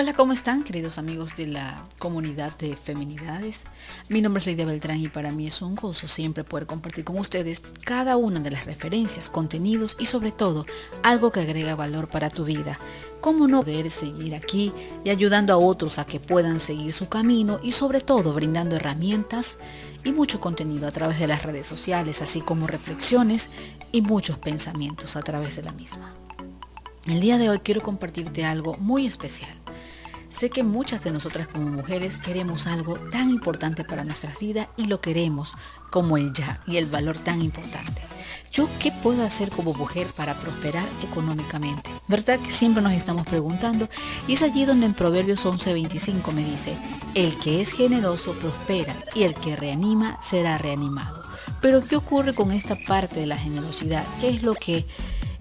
Hola, ¿cómo están queridos amigos de la comunidad de feminidades? Mi nombre es Lidia Beltrán y para mí es un gozo siempre poder compartir con ustedes cada una de las referencias, contenidos y sobre todo algo que agrega valor para tu vida. ¿Cómo no poder seguir aquí y ayudando a otros a que puedan seguir su camino y sobre todo brindando herramientas y mucho contenido a través de las redes sociales, así como reflexiones y muchos pensamientos a través de la misma? El día de hoy quiero compartirte algo muy especial. Sé que muchas de nosotras como mujeres queremos algo tan importante para nuestras vidas y lo queremos como el ya y el valor tan importante. ¿Yo qué puedo hacer como mujer para prosperar económicamente? ¿Verdad que siempre nos estamos preguntando? Y es allí donde en Proverbios 11:25 me dice, el que es generoso prospera y el que reanima será reanimado. Pero ¿qué ocurre con esta parte de la generosidad? ¿Qué es lo que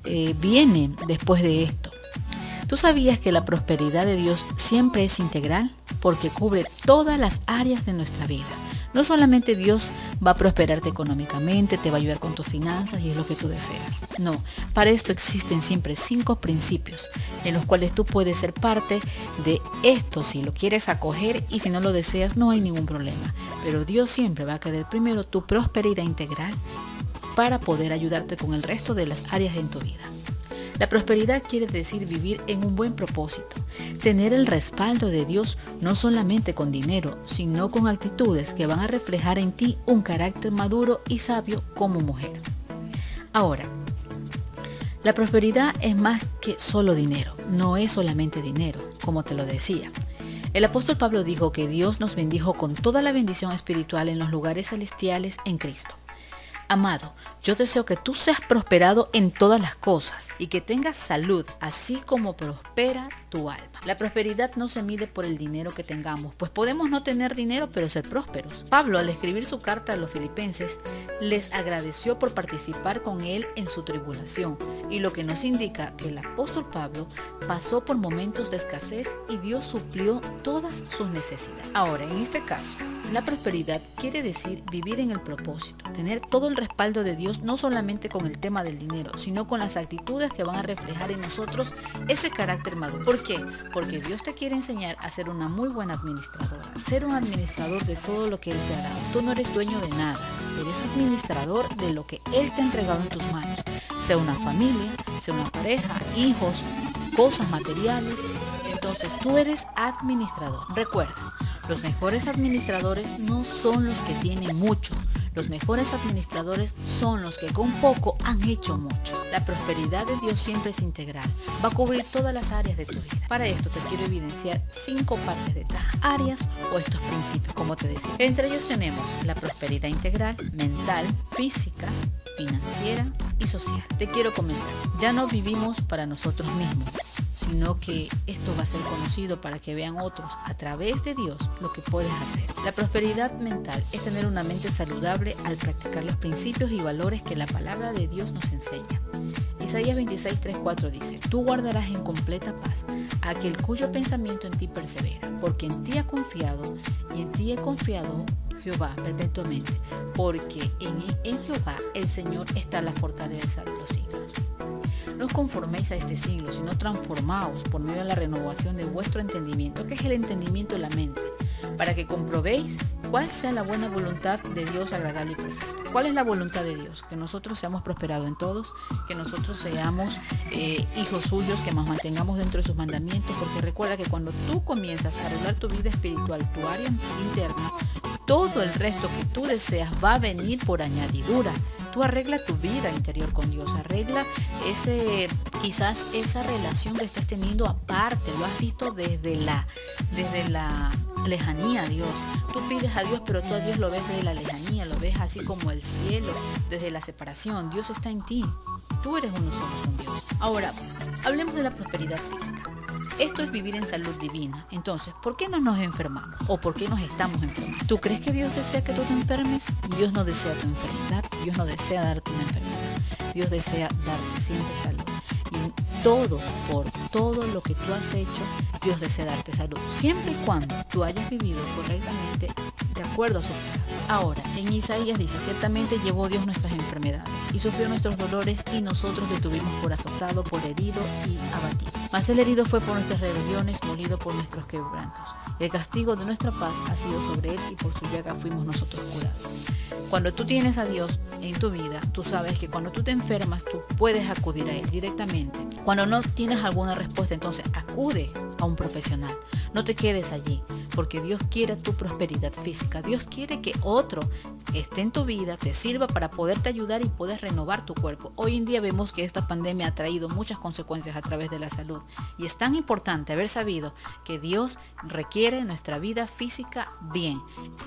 eh, viene después de esto? ¿Tú sabías que la prosperidad de Dios siempre es integral? Porque cubre todas las áreas de nuestra vida. No solamente Dios va a prosperarte económicamente, te va a ayudar con tus finanzas y es lo que tú deseas. No, para esto existen siempre cinco principios en los cuales tú puedes ser parte de esto si lo quieres acoger y si no lo deseas no hay ningún problema. Pero Dios siempre va a querer primero tu prosperidad integral para poder ayudarte con el resto de las áreas en tu vida. La prosperidad quiere decir vivir en un buen propósito, tener el respaldo de Dios no solamente con dinero, sino con actitudes que van a reflejar en ti un carácter maduro y sabio como mujer. Ahora, la prosperidad es más que solo dinero, no es solamente dinero, como te lo decía. El apóstol Pablo dijo que Dios nos bendijo con toda la bendición espiritual en los lugares celestiales en Cristo. Amado, yo deseo que tú seas prosperado en todas las cosas y que tengas salud, así como prospera tu alma. La prosperidad no se mide por el dinero que tengamos, pues podemos no tener dinero pero ser prósperos. Pablo, al escribir su carta a los filipenses, les agradeció por participar con él en su tribulación, y lo que nos indica que el apóstol Pablo pasó por momentos de escasez y Dios suplió todas sus necesidades. Ahora, en este caso, la prosperidad quiere decir vivir en el propósito, tener todo el respaldo de Dios no solamente con el tema del dinero, sino con las actitudes que van a reflejar en nosotros ese carácter maduro. ¿Por qué? Porque Dios te quiere enseñar a ser una muy buena administradora, ser un administrador de todo lo que Él te ha dado. Tú no eres dueño de nada, eres administrador de lo que Él te ha entregado en tus manos, sea una familia, sea una pareja, hijos, cosas materiales. Entonces tú eres administrador. Recuerda, los mejores administradores no son los que tienen mucho. Los mejores administradores son los que con poco han hecho mucho. La prosperidad de Dios siempre es integral. Va a cubrir todas las áreas de tu vida. Para esto te quiero evidenciar cinco partes de estas áreas o estos principios, como te decía. Entre ellos tenemos la prosperidad integral, mental, física, financiera y social. Te quiero comentar, ya no vivimos para nosotros mismos sino que esto va a ser conocido para que vean otros a través de Dios lo que puedes hacer. La prosperidad mental es tener una mente saludable al practicar los principios y valores que la palabra de Dios nos enseña. Isaías 26, 3, 4 dice, tú guardarás en completa paz aquel cuyo pensamiento en ti persevera, porque en ti ha confiado y en ti he confiado Jehová perpetuamente, porque en, en Jehová el Señor está la fortaleza de los siglos. No os conforméis a este siglo, sino transformaos por medio de la renovación de vuestro entendimiento, que es el entendimiento de la mente, para que comprobéis cuál sea la buena voluntad de Dios agradable y perfecta. ¿Cuál es la voluntad de Dios? Que nosotros seamos prosperados en todos, que nosotros seamos eh, hijos suyos, que nos mantengamos dentro de sus mandamientos, porque recuerda que cuando tú comienzas a arreglar tu vida espiritual, tu área interna, todo el resto que tú deseas va a venir por añadidura. Tú arregla tu vida interior con Dios, arregla ese, quizás esa relación que estás teniendo aparte, lo has visto desde la, desde la lejanía a Dios. Tú pides a Dios, pero tú a Dios lo ves desde la lejanía, lo ves así como el cielo, desde la separación. Dios está en ti. Tú eres uno solo con Dios. Ahora, hablemos de la prosperidad física. Esto es vivir en salud divina. Entonces, ¿por qué no nos enfermamos? ¿O por qué nos estamos enfermando? ¿Tú crees que Dios desea que tú te enfermes? Dios no desea tu enfermedad. Dios no desea darte una enfermedad. Dios desea darte siempre salud. Y todo, por todo lo que tú has hecho, Dios desea darte salud. Siempre y cuando tú hayas vivido correctamente de acuerdo a su. Ahora, en Isaías dice, ciertamente llevó Dios nuestras enfermedades y sufrió nuestros dolores y nosotros le tuvimos por azotado, por herido y abatido. Mas el herido fue por nuestras rebeliones, molido por nuestros quebrantos. El castigo de nuestra paz ha sido sobre él y por su llaga fuimos nosotros curados. Cuando tú tienes a Dios en tu vida, tú sabes que cuando tú te enfermas, tú puedes acudir a Él directamente. Cuando no tienes alguna respuesta, entonces acude a un profesional. No te quedes allí, porque Dios quiere tu prosperidad física. Dios quiere que otro esté en tu vida, te sirva para poderte ayudar y poder renovar tu cuerpo. Hoy en día vemos que esta pandemia ha traído muchas consecuencias a través de la salud y es tan importante haber sabido que Dios requiere nuestra vida física bien.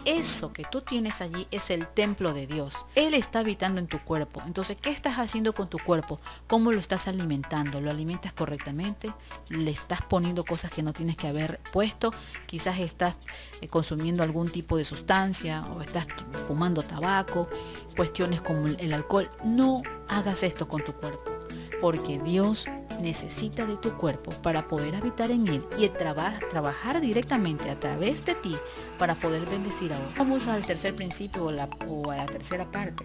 Eso que tú tienes allí es el templo de Dios. Él está habitando en tu cuerpo. Entonces, ¿qué estás haciendo con tu cuerpo? ¿Cómo lo estás alimentando? ¿Lo alimentas correctamente? ¿Le estás poniendo cosas que no tienes que haber puesto? Quizás estás eh, consumiendo algún tipo de sustancia o estás fumando tabaco, cuestiones como el alcohol. No hagas esto con tu cuerpo, porque Dios necesita de tu cuerpo para poder habitar en él y trabajar directamente a través de ti para poder bendecir a otros. Vamos al tercer principio o, o a la tercera parte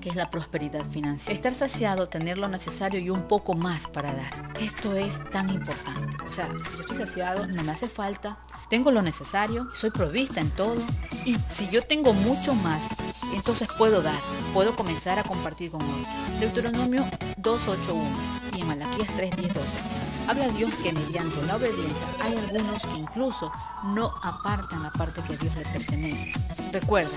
que es la prosperidad financiera. Estar saciado, tener lo necesario y un poco más para dar. Esto es tan importante. O sea, yo estoy saciado, no me hace falta, tengo lo necesario, soy provista en todo y si yo tengo mucho más, entonces puedo dar, puedo comenzar a compartir con otros. Deuteronomio 281 y en Malaquías 3.10.12. Habla Dios que mediante la obediencia hay algunos que incluso no apartan la parte que a Dios le pertenece. Recuerda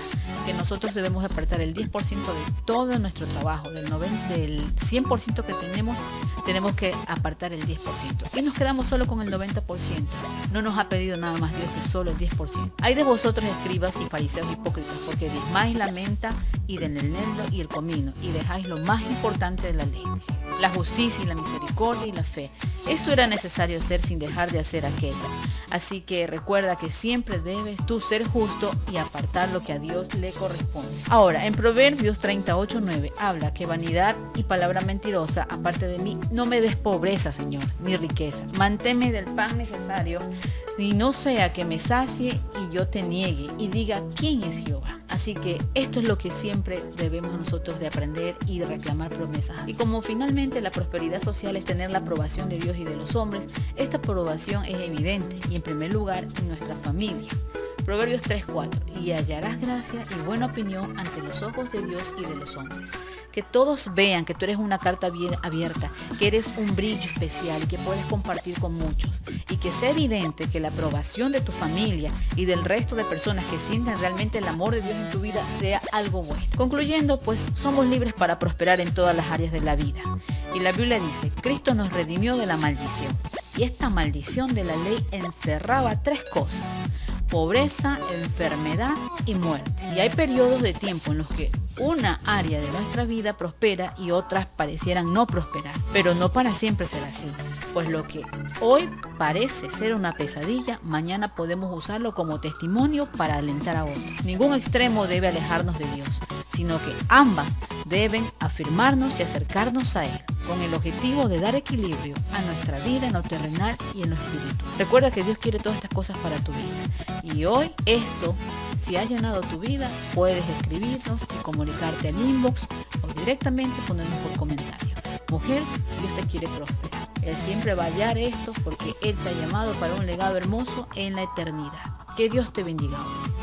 que nosotros debemos apartar el 10% de todo nuestro trabajo, del, 90, del 100% que tenemos, tenemos que apartar el 10%. Y nos quedamos solo con el 90%. No nos ha pedido nada más Dios que solo el 10%. Hay de vosotros escribas y fariseos hipócritas, porque diezmáis la menta y del eneldo y el comino, y dejáis lo más importante de la ley, la justicia y la misericordia y la fe. Esto era necesario hacer sin dejar de hacer aquello. Así que recuerda que siempre debes tú ser justo y apartar lo que a Dios le corresponde. Ahora, en Proverbios 38.9 habla que vanidad y palabra mentirosa, aparte de mí, no me des pobreza, Señor, ni riqueza. Manténme del pan necesario y no sea que me sacie y yo te niegue y diga quién es Jehová. Así que esto es lo que siempre debemos nosotros de aprender y de reclamar promesas. Y como finalmente la prosperidad social es tener la aprobación de Dios y de los hombres, esta aprobación es evidente y en primer lugar en nuestra familia. Proverbios 3:4 y hallarás gracia y buena opinión ante los ojos de Dios y de los hombres que todos vean que tú eres una carta bien abierta, que eres un brillo especial y que puedes compartir con muchos. Y que sea evidente que la aprobación de tu familia y del resto de personas que sienten realmente el amor de Dios en tu vida sea algo bueno. Concluyendo, pues somos libres para prosperar en todas las áreas de la vida. Y la Biblia dice, Cristo nos redimió de la maldición. Y esta maldición de la ley encerraba tres cosas pobreza, enfermedad y muerte. Y hay periodos de tiempo en los que una área de nuestra vida prospera y otras parecieran no prosperar. Pero no para siempre será así, pues lo que hoy parece ser una pesadilla, mañana podemos usarlo como testimonio para alentar a otros. Ningún extremo debe alejarnos de Dios, sino que ambas deben afirmarnos y acercarnos a Él, con el objetivo de dar equilibrio a nuestra vida en lo terrenal y en lo espiritual. Recuerda que Dios quiere todas estas cosas para tu vida. Y hoy esto, si ha llenado tu vida, puedes escribirnos y comunicarte al inbox o directamente ponernos por comentario. Mujer, Dios te quiere prosperar. Él siempre va a hallar esto porque Él te ha llamado para un legado hermoso en la eternidad. Que Dios te bendiga hoy.